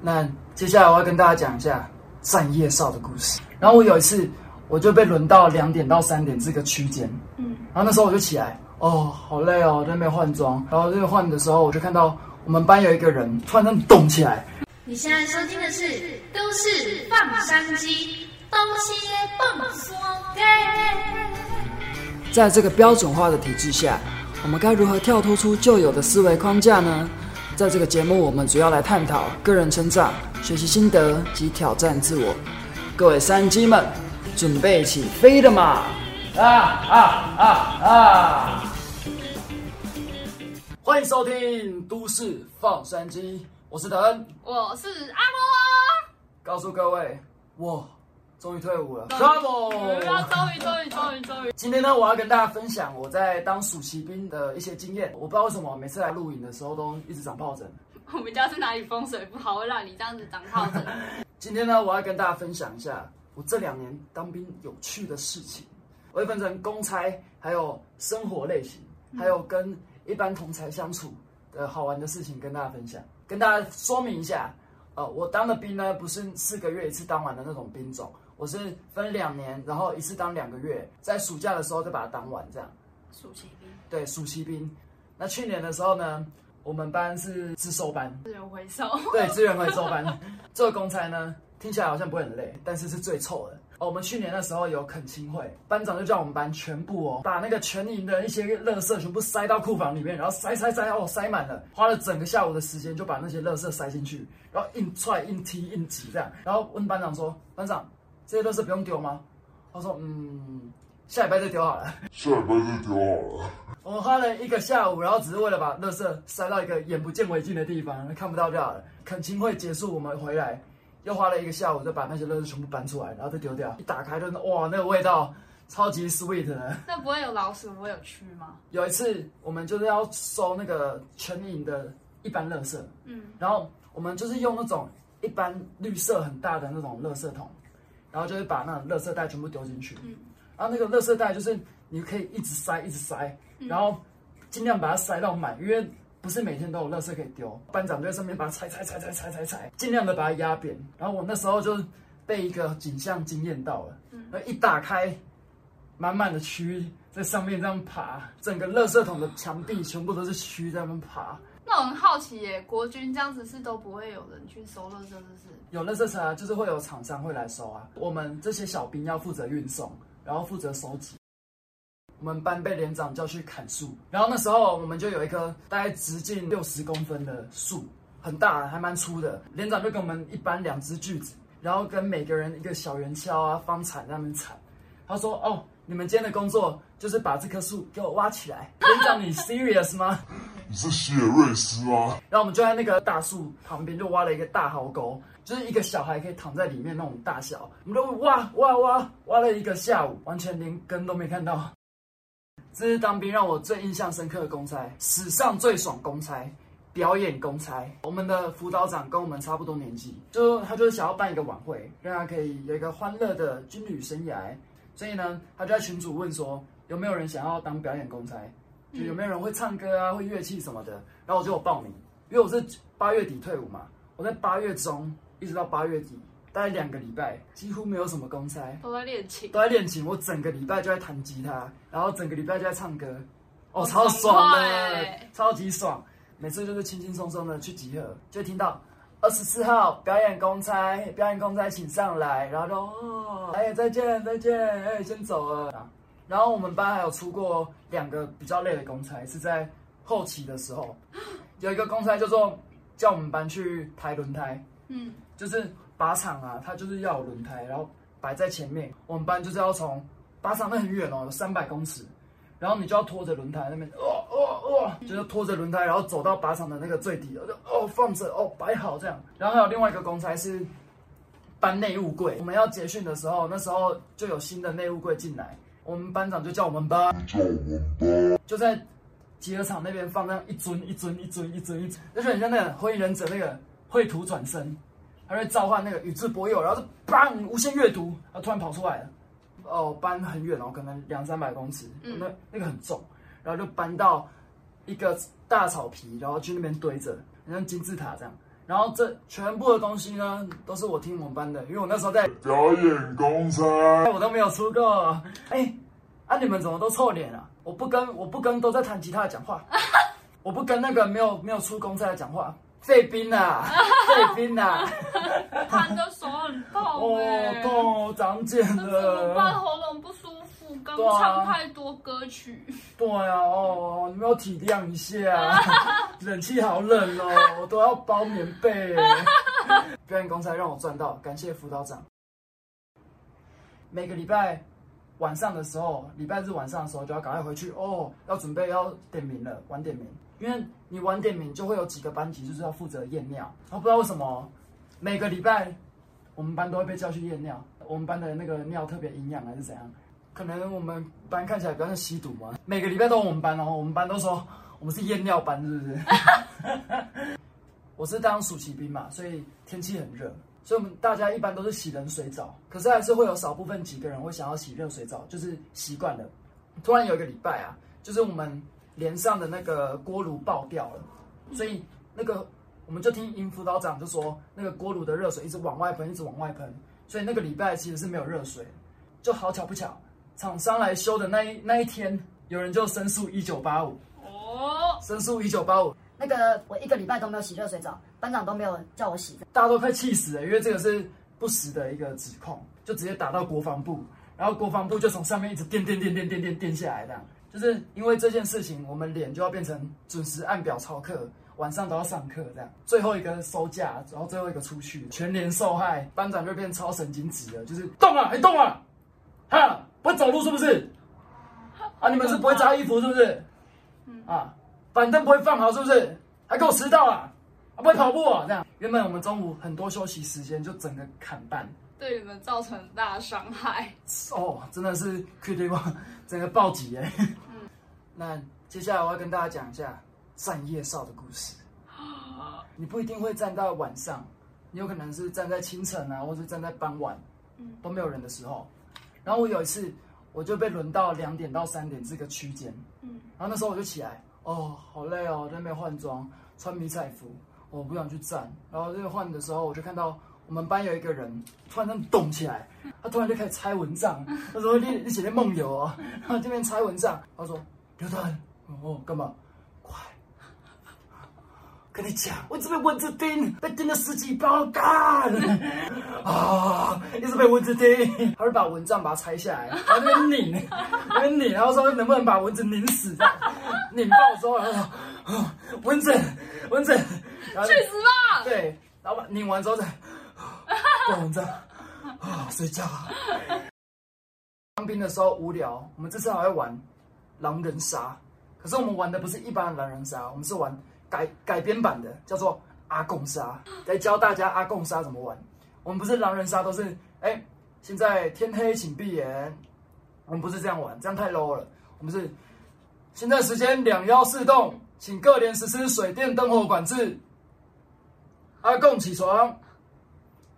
那接下来我要跟大家讲一下站夜哨的故事。然后我有一次，我就被轮到两点到三点这个区间，嗯，然后那时候我就起来，哦，好累哦，在那边换装。然后这个换的时候，我就看到我们班有一个人突然间动起来。你现在收听的是《都市放山鸡》，东西蹦说给。在这个标准化的体制下，我们该如何跳脱出旧有的思维框架呢？在这个节目，我们主要来探讨个人成长、学习心得及挑战自我。各位山鸡们，准备起飞了吗？啊啊啊啊！欢迎收听《都市放山鸡》，我是德恩。我是阿罗，告诉各位，我终于退伍了啊，Bravo！终于终于终于终于，今天呢，我要跟大家分享我在当暑期兵的一些经验。我不知道为什么每次来露营的时候都一直长疱疹。我们家是哪里风水不好，会让你这样子长疱疹？今天呢，我要跟大家分享一下我这两年当兵有趣的事情。我会分成公差，还有生活类型，还有跟一般同才相处的好玩的事情跟大家分享。跟大家说明一下，呃，我当的兵呢不是四个月一次当完的那种兵种，我是分两年，然后一次当两个月，在暑假的时候再把它当完这样。暑期兵，对，暑期兵。那去年的时候呢，我们班是自收班，资源回收。对，资源回收班。这个公差呢，听起来好像不会很累，但是是最臭的。哦，我们去年那时候有恳亲会，班长就叫我们班全部哦，把那个全营的一些垃圾全部塞到库房里面，然后塞塞塞哦，塞满了，花了整个下午的时间就把那些垃圾塞进去，然后硬踹、硬踢、硬挤这样，然后问班长说：“班长，这些垃圾不用丢吗？”他说：“嗯，下礼拜再丢好了。”下礼拜就丢好了。我们花了一个下午，然后只是为了把垃圾塞到一个眼不见为净的地方，看不到就好了。恳亲会结束，我们回来又花了一个下午，就把那些垃圾全部搬出来，然后再丢掉。一打开就是哇，那个味道超级 sweet 的。那不会有老鼠，不会有蛆吗？有一次我们就是要收那个全影的一般垃圾，嗯，然后我们就是用那种一般绿色很大的那种垃圾桶，然后就会把那种垃圾袋全部丢进去，嗯，然后那个垃圾袋就是你可以一直塞一直塞，然后尽量把它塞到满，因为不是每天都有垃圾可以丢。班长就在上面把它踩踩踩踩踩踩踩，尽量的把它压扁。然后我那时候就被一个景象惊艳到了，然后一打开，满满的蛆在上面这样爬，整个垃圾桶的墙壁全部都是蛆在那边爬。那我很好奇耶，国军这样子是都不会有人去收垃圾，是不是？有垃圾车啊，就是会有厂商会来收啊。我们这些小兵要负责运送，然后负责收集。我们班被连长叫去砍树，然后那时候我们就有一棵大概直径六十公分的树，很大，还蛮粗的。连长就给我们一班两只锯子，然后跟每个人一个小圆锹啊、方铲那边铲。他说：“哦，你们今天的工作就是把这棵树给我挖起来。”连长，你 serious 吗？你是希尔瑞斯吗？然后我们就在那个大树旁边就挖了一个大壕沟，就是一个小孩可以躺在里面那种大小。我们就挖挖挖挖了一个下午，完全连根都没看到。这是当兵让我最印象深刻的公差，史上最爽公差，表演公差。我们的辅导长跟我们差不多年纪，就他就是想要办一个晚会，让他可以有一个欢乐的军旅生涯。所以呢，他就在群组问说，有没有人想要当表演公差？就有没有人会唱歌啊，会乐器什么的？然后我就有报名，因为我是八月底退伍嘛，我在八月中一直到八月底，大概两个礼拜，几乎没有什么公差，都在练琴。都在练琴。我整个礼拜就在弹吉他，然后整个礼拜就在唱歌，哦，超爽的欸，超级爽。每次就是轻轻松松的去集合，就会听到二十四号表演公差，表演公差请上来，然后就哦，哎再见再见，哎先走了。然后我们班还有出过两个比较累的公差，是在后期的时候，有一个公差叫做叫我们班去抬轮胎，嗯，就是靶场啊，它就是要有轮胎，然后摆在前面。我们班就是要从靶场那很远哦，有三百公尺，然后你就要拖着轮胎那边，哦哦哦，就是拖着轮胎，然后走到靶场的那个最底了，就哦放着哦摆好这样。然后还有另外一个公差是搬内务柜，我们要结训的时候，那时候就有新的内务柜进来，我们班长就叫我们班叫我们吧。就在集合场那边放那样一尊一尊一尊一尊一尊，就是很像那个火影忍者那个绘图转身，他会召唤那个宇智波鼬，然后就砰无限阅读，然后突然跑出来了。哦，搬很远哦，可能两三百公尺，嗯那那个很重，然后就搬到一个大草皮，然后去那边堆着，很像金字塔这样。然后这全部的东西呢，都是我听我们班的，因为我那时候在，表演公差，我都没有出过。哎，啊你们怎么都臭脸啊？我不跟我不跟都在弹吉他的讲话，我不跟那个没有没有出公差的讲话。费斌呐，费斌呐，弹的手很痛哦哎、痛，长茧了怎么办？唱太多歌曲。对啊，哦，你们要体谅一下，冷气好冷哦，我都要包棉被。表演公差让我赚到，感谢辅导长。每个礼拜晚上的时候，礼拜日晚上的时候就要赶快回去哦，要准备要点名了，晚点名，因为你晚点名就会有几个班级就是要负责验尿，然后不知道为什么每个礼拜我们班都会被叫去验尿，我们班的那个尿特别营养还是怎样？可能我们班看起来比较像吸毒嘛，每个礼拜都有我们班哦，我们班都说我们是验尿班，是不是？我是当暑期兵嘛，所以天气很热，所以我们大家一般都是洗冷水澡，可是还是会有少部分几个人会想要洗热水澡，就是习惯了。突然有一个礼拜啊，就是我们连上的那个锅炉爆掉了，所以那个我们就听尹辅导长就说，那个锅炉的热水一直往外喷，一直往外喷，所以那个礼拜其实是没有热水。就好巧不巧，厂商来修的那一那一天，有人就申诉一九八五，哦，申诉一九八五，那个我一个礼拜都没有洗热水澡，班长都没有叫我洗。大家都快气死了，因为这个是不实的一个指控，就直接打到国防部，然后国防部就从上面一直电电电电电电电下来，这样。就是因为这件事情，我们脸就要变成准时按表操课，晚上都要上课，这样。最后一个收假，然后最后一个出去，全连受害，班长就变超神经质了，就是动啊，还动啊，哈，不会走路是不是？啊，你们是不会扎衣服是不是？啊，板凳不会放好是不是？还给我迟到啊？啊，不会跑步啊？这样，原本我们中午很多休息时间就整个砍半，对你们造成大伤害。哦，真的是 critical，整个暴击哎。那接下来我要跟大家讲一下站夜哨的故事。你不一定会站到晚上，你有可能是站在清晨啊，或者站在傍晚，都没有人的时候。然后我有一次，我就被轮到两点到三点这个区间，嗯。然后那时候我就起来，哦，好累哦，在那边换装，穿迷彩服，我不想去站。然后这个换的时候，我就看到我们班有一个人突然间动起来，他突然就开始拆蚊帐，他说你你写的梦游啊，然后这边拆蚊帐，他说刘团，哦干嘛？快！跟你讲，我一直被蚊子叮，被叮了十几包，干 啊！一直被蚊子叮，他就把蚊帐把它拆下来，然后那边拧，那边拧，然后说能不能把蚊子拧死？拧爆之后，然后说啊蚊子，蚊子，然后去死吧！对，然后把拧完之后再关蚊帐啊睡觉。当兵的时候无聊，我们这次还会玩狼人杀，可是我们玩的不是一般的狼人杀，我们是玩改改编版的，叫做阿贡杀，来教大家阿贡杀怎么玩。我们不是狼人杀，都是哎，现在天黑请闭眼，我们不是这样玩，这样太 low 了。我们是现在时间两幺四栋，请各连实施水电灯火管制。阿贡起床，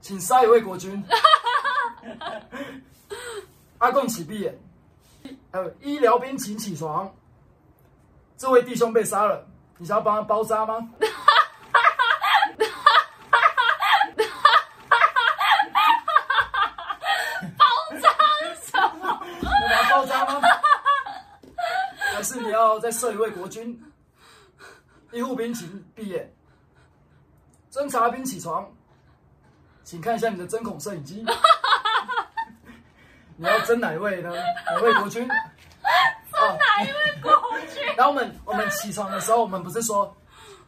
请杀一位国军。阿贡起闭眼，呃，医疗兵请起床。这位弟兄被杀了，你想要帮他包扎吗？包扎什么？你要包扎吗？还是你要再设一位国军？医护兵请闭眼，侦察兵起床，请看一下你的针孔摄影机。你要侦哪位呢？哪位国军？侦哪一位国军？然后我们我们起床的时候，我们不是说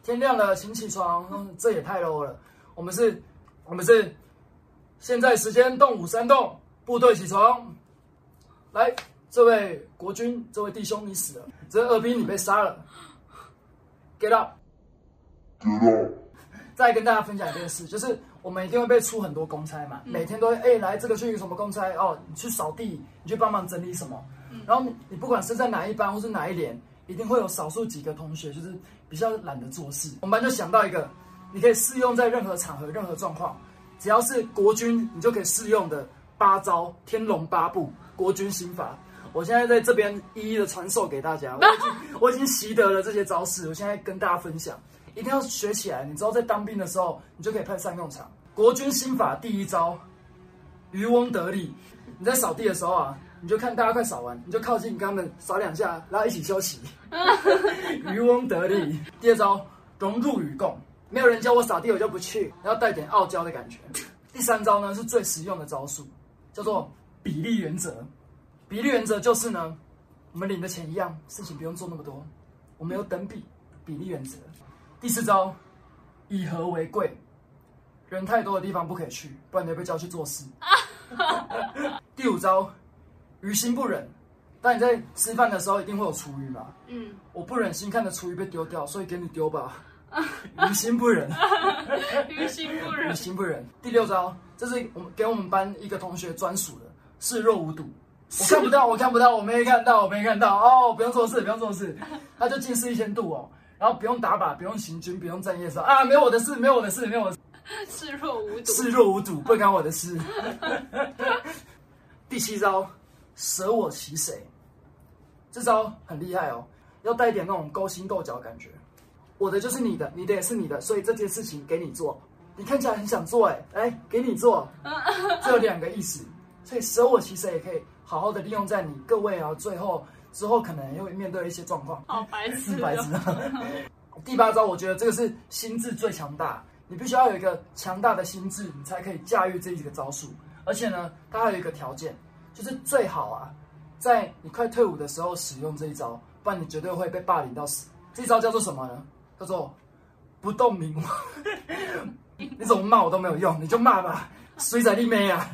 天亮了请起床，嗯这也太 low 了。我们是，我们是现在时间动五三动，部队起床。来，这位国军，这位弟兄，你死了，这位二兵你被杀了，get up。知道。再跟大家分享一件事，就是我们一定会被出很多公差嘛，每天都会哎、来这个去什么公差哦，你去扫地，你去帮忙整理什么，然后你你不管是在哪一班或是哪一年，一定会有少数几个同学就是比较懒得做事。我们班就想到一个，你可以适用在任何场合、任何状况，只要是国军，你就可以适用的八招天龙八部国军心法。我现在在这边一一的传授给大家，我已经我已经习得了这些招式，我现在跟大家分享。一定要学起来。你知道在当兵的时候，你就可以派上用场。国军心法第一招，渔翁得利。你在扫地的时候啊，你就看大家快扫完，你就靠近跟他们扫两下，然后一起休息。渔翁得利。第二招，融入与共。没有人教我扫地，我就不去，然后带点傲娇的感觉。第三招呢是最实用的招数，叫做比例原则。比例原则就是呢，我们领的钱一样，事情不用做那么多，我们有等比，比例原则。第四招，以和为贵，人太多的地方不可以去，不然你会被叫去做事。第五招，于心不忍。但你在吃饭的时候，一定会有厨余嘛？嗯，我不忍心看着厨余被丢掉，所以给你丢吧。于心不忍，于心不忍于忍。心不忍。第六招，这是我们给我们班一个同学专属的，视若无睹。我看不到，我看不到，我没看到，我没看到。哦，不用做事，不用做事，他就近视一千度哦，然后不用打靶，不用行军，不用站夜哨啊，没有我的事，没有我的事，没有我的事。视若无睹。视若无睹，不干我的事。第七招，舍我其谁。这招很厉害哦，要带一点那种勾心斗角的感觉。我的就是你的，你的也是你的，所以这件事情给你做。你看起来很想做，哎，来给你做。这有两个意思，所以舍我其谁也可以好好的利用在你各位啊，最后之后可能又会面对一些状况。好白痴是白痴哦。第八招，我觉得这个是心智最强大，你必须要有一个强大的心智，你才可以驾驭这几个招数。而且呢，它还有一个条件，就是最好啊，在你快退伍的时候使用这一招，不然你绝对会被霸凌到死。这一招叫做什么呢？叫做不动明王。你怎么骂我都没有用，你就骂吧，水仔弟妹啊！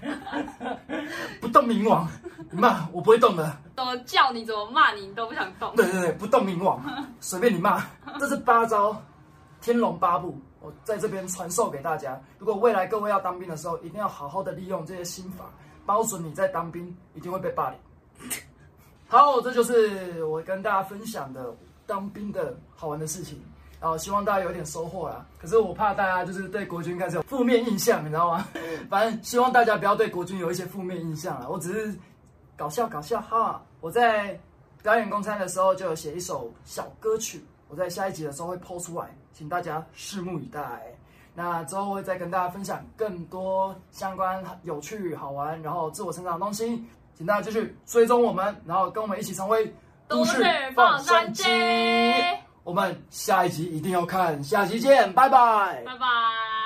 不动明王，你骂我不会动的。怎么叫你怎么骂你，你都不想动。对对对，不动明王，随便你骂。这是八招，天龙八部，我在这边传授给大家。如果未来各位要当兵的时候，一定要好好的利用这些心法，保准你在当兵一定会被霸凌。好，这就是我跟大家分享的当兵的好玩的事情。然后希望大家有点收获啦。可是我怕大家就是对国军开始有负面印象，你知道吗？反正希望大家不要对国军有一些负面印象啦。我只是搞笑搞笑哈。我在表演公餐的时候就有写一首小歌曲，我在下一集的时候会抛出来，请大家拭目以待。那之后会再跟大家分享更多相关有趣、好玩，然后自我成长的东西，请大家继续追踪我们，然后跟我们一起成为都市放山鸡。我们下一集一定要看，下期见，拜拜。拜拜。